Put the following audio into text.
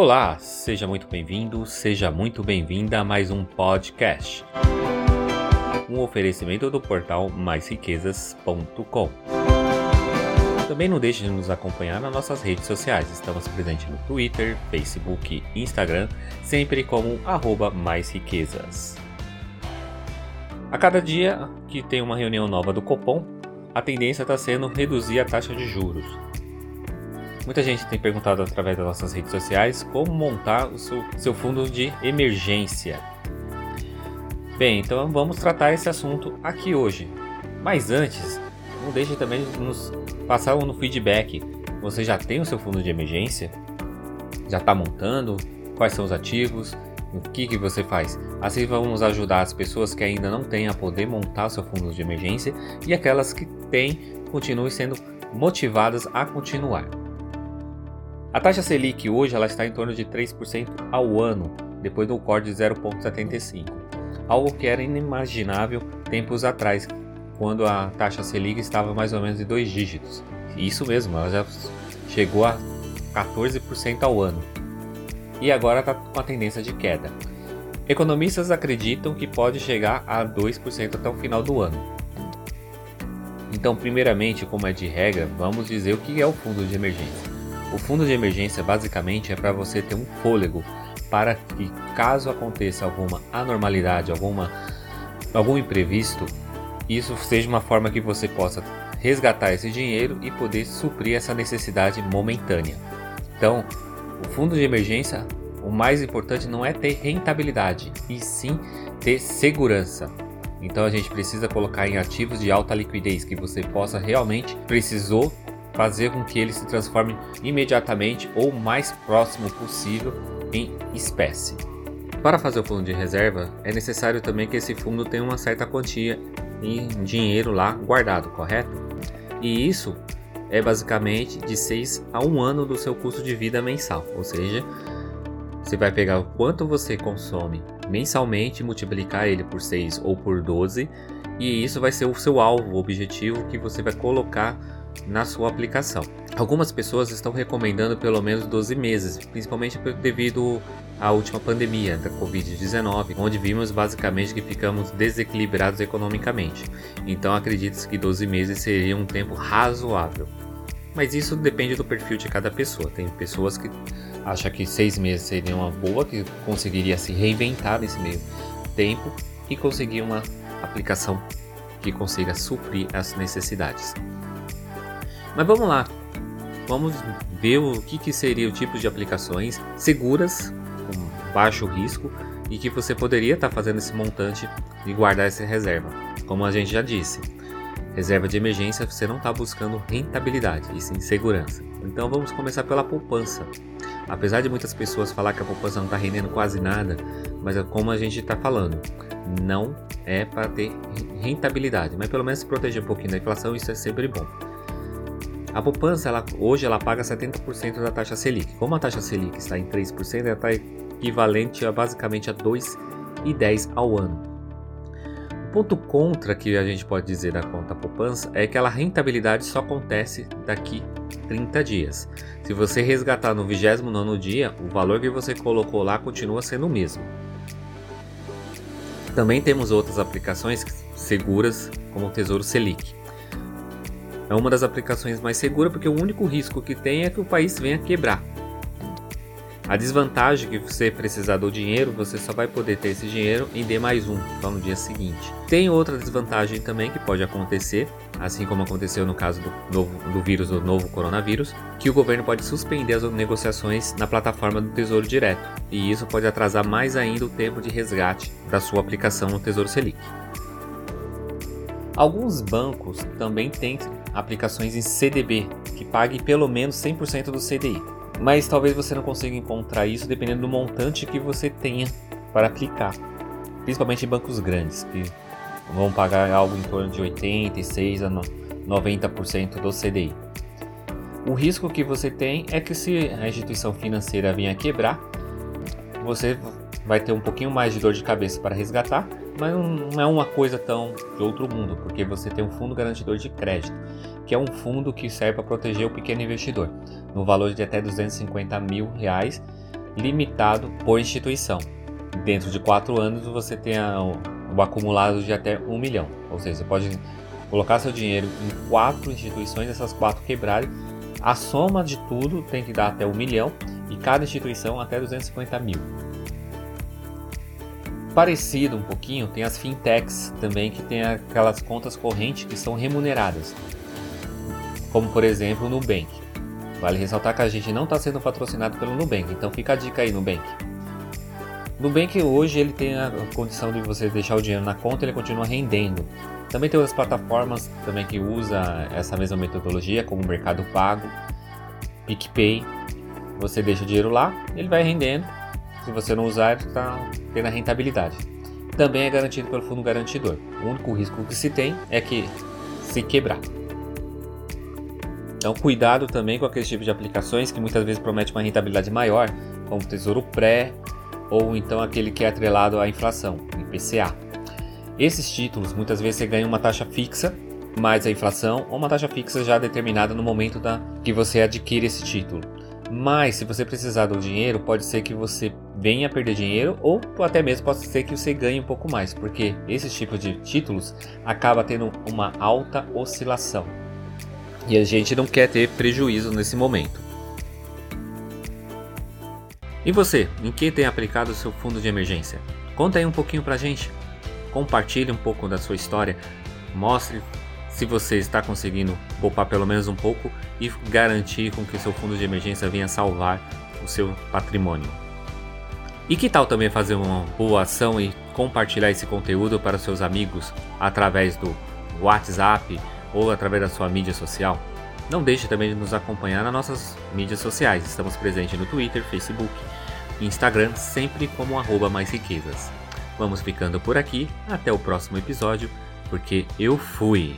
Olá, seja muito bem-vindo, seja muito bem-vinda a mais um podcast. Um oferecimento do portal maisriquezas.com. Também não deixe de nos acompanhar nas nossas redes sociais. Estamos presentes no Twitter, Facebook e Instagram, sempre como arroba maisriquezas. A cada dia que tem uma reunião nova do Copom, a tendência está sendo reduzir a taxa de juros. Muita gente tem perguntado através das nossas redes sociais como montar o seu, seu fundo de emergência. Bem, então vamos tratar esse assunto aqui hoje. Mas antes, não deixe também de nos passar no feedback. Você já tem o seu fundo de emergência? Já está montando? Quais são os ativos? O que, que você faz? Assim vamos ajudar as pessoas que ainda não têm a poder montar o seu fundo de emergência e aquelas que têm continuem sendo motivadas a continuar. A taxa Selic hoje ela está em torno de 3% ao ano, depois do corte de 0,75, algo que era inimaginável tempos atrás, quando a taxa Selic estava mais ou menos em dois dígitos. Isso mesmo, ela já chegou a 14% ao ano. E agora está com a tendência de queda. Economistas acreditam que pode chegar a 2% até o final do ano. Então, primeiramente, como é de regra, vamos dizer o que é o fundo de emergência. O fundo de emergência basicamente é para você ter um fôlego para que caso aconteça alguma anormalidade, alguma algum imprevisto, isso seja uma forma que você possa resgatar esse dinheiro e poder suprir essa necessidade momentânea. Então, o fundo de emergência, o mais importante não é ter rentabilidade, e sim ter segurança. Então a gente precisa colocar em ativos de alta liquidez que você possa realmente precisou fazer com que ele se transforme imediatamente ou mais próximo possível em espécie. Para fazer o fundo de reserva, é necessário também que esse fundo tenha uma certa quantia em dinheiro lá guardado, correto? E isso é basicamente de 6 a 1 ano do seu custo de vida mensal, ou seja, você vai pegar o quanto você consome mensalmente, multiplicar ele por 6 ou por 12, e isso vai ser o seu alvo, o objetivo que você vai colocar na sua aplicação. Algumas pessoas estão recomendando pelo menos 12 meses, principalmente devido à última pandemia da Covid-19, onde vimos basicamente que ficamos desequilibrados economicamente. Então acredita-se que 12 meses seria um tempo razoável. Mas isso depende do perfil de cada pessoa. Tem pessoas que acham que 6 meses seria uma boa, que conseguiria se reinventar nesse meio tempo e conseguir uma aplicação que consiga suprir as necessidades. Mas vamos lá, vamos ver o que, que seria o tipo de aplicações seguras, com baixo risco e que você poderia estar tá fazendo esse montante e guardar essa reserva. Como a gente já disse, reserva de emergência você não está buscando rentabilidade e sim segurança. Então vamos começar pela poupança. Apesar de muitas pessoas falar que a poupança não está rendendo quase nada, mas é como a gente está falando, não é para ter rentabilidade, mas pelo menos se proteger um pouquinho da inflação, isso é sempre bom. A poupança, ela, hoje, ela paga 70% da taxa Selic. Como a taxa Selic está em 3%, ela está equivalente a basicamente a 2,10 ao ano. O ponto contra que a gente pode dizer da conta poupança é que a rentabilidade só acontece daqui 30 dias. Se você resgatar no 29 dia, o valor que você colocou lá continua sendo o mesmo. Também temos outras aplicações seguras, como o Tesouro Selic. É uma das aplicações mais seguras porque o único risco que tem é que o país venha quebrar. A desvantagem é que você precisar do dinheiro, você só vai poder ter esse dinheiro em D mais um, só no dia seguinte. Tem outra desvantagem também que pode acontecer, assim como aconteceu no caso do, novo, do vírus do novo coronavírus, que o governo pode suspender as negociações na plataforma do Tesouro Direto, e isso pode atrasar mais ainda o tempo de resgate da sua aplicação no Tesouro Selic. Alguns bancos também têm aplicações em CDB, que pague pelo menos 100% do CDI. Mas talvez você não consiga encontrar isso dependendo do montante que você tenha para aplicar. Principalmente em bancos grandes, que vão pagar algo em torno de 86 a 90% do CDI. O risco que você tem é que se a instituição financeira vier a quebrar, você vai ter um pouquinho mais de dor de cabeça para resgatar, mas não é uma coisa tão de outro mundo, porque você tem um fundo garantidor de crédito, que é um fundo que serve para proteger o pequeno investidor, no valor de até 250 mil reais, limitado por instituição. Dentro de quatro anos você tem o acumulado de até um milhão. Ou seja, você pode colocar seu dinheiro em quatro instituições, essas quatro quebrarem. A soma de tudo tem que dar até um milhão e cada instituição até 250 mil. Parecido um pouquinho, tem as fintechs também que tem aquelas contas correntes que são remuneradas, como por exemplo o Nubank. Vale ressaltar que a gente não está sendo patrocinado pelo Nubank, então fica a dica aí Nubank. Nubank hoje ele tem a condição de você deixar o dinheiro na conta, ele continua rendendo. Também tem outras plataformas também que usa essa mesma metodologia, como o Mercado Pago, PicPay. Você deixa o dinheiro lá, ele vai rendendo. Se você não usar, ele está tendo a rentabilidade. Também é garantido pelo fundo garantidor. O único risco que se tem é que se quebrar. Então, cuidado também com aquele tipo de aplicações que muitas vezes promete uma rentabilidade maior, como Tesouro Pré ou então aquele que é atrelado à inflação, IPCA. Esses títulos muitas vezes você ganha uma taxa fixa mais a inflação ou uma taxa fixa já determinada no momento da que você adquire esse título. Mas se você precisar do dinheiro, pode ser que você venha a perder dinheiro ou até mesmo pode ser que você ganhe um pouco mais, porque esse tipo de títulos acaba tendo uma alta oscilação. E a gente não quer ter prejuízo nesse momento. E você, em que tem aplicado o seu fundo de emergência? Conta aí um pouquinho pra gente. Compartilhe um pouco da sua história. Mostre se você está conseguindo poupar pelo menos um pouco e garantir com que seu fundo de emergência venha salvar o seu patrimônio. E que tal também fazer uma boa ação e compartilhar esse conteúdo para seus amigos através do WhatsApp ou através da sua mídia social? Não deixe também de nos acompanhar nas nossas mídias sociais. Estamos presentes no Twitter, Facebook e Instagram, sempre como arroba mais riquezas. Vamos ficando por aqui, até o próximo episódio, porque eu fui!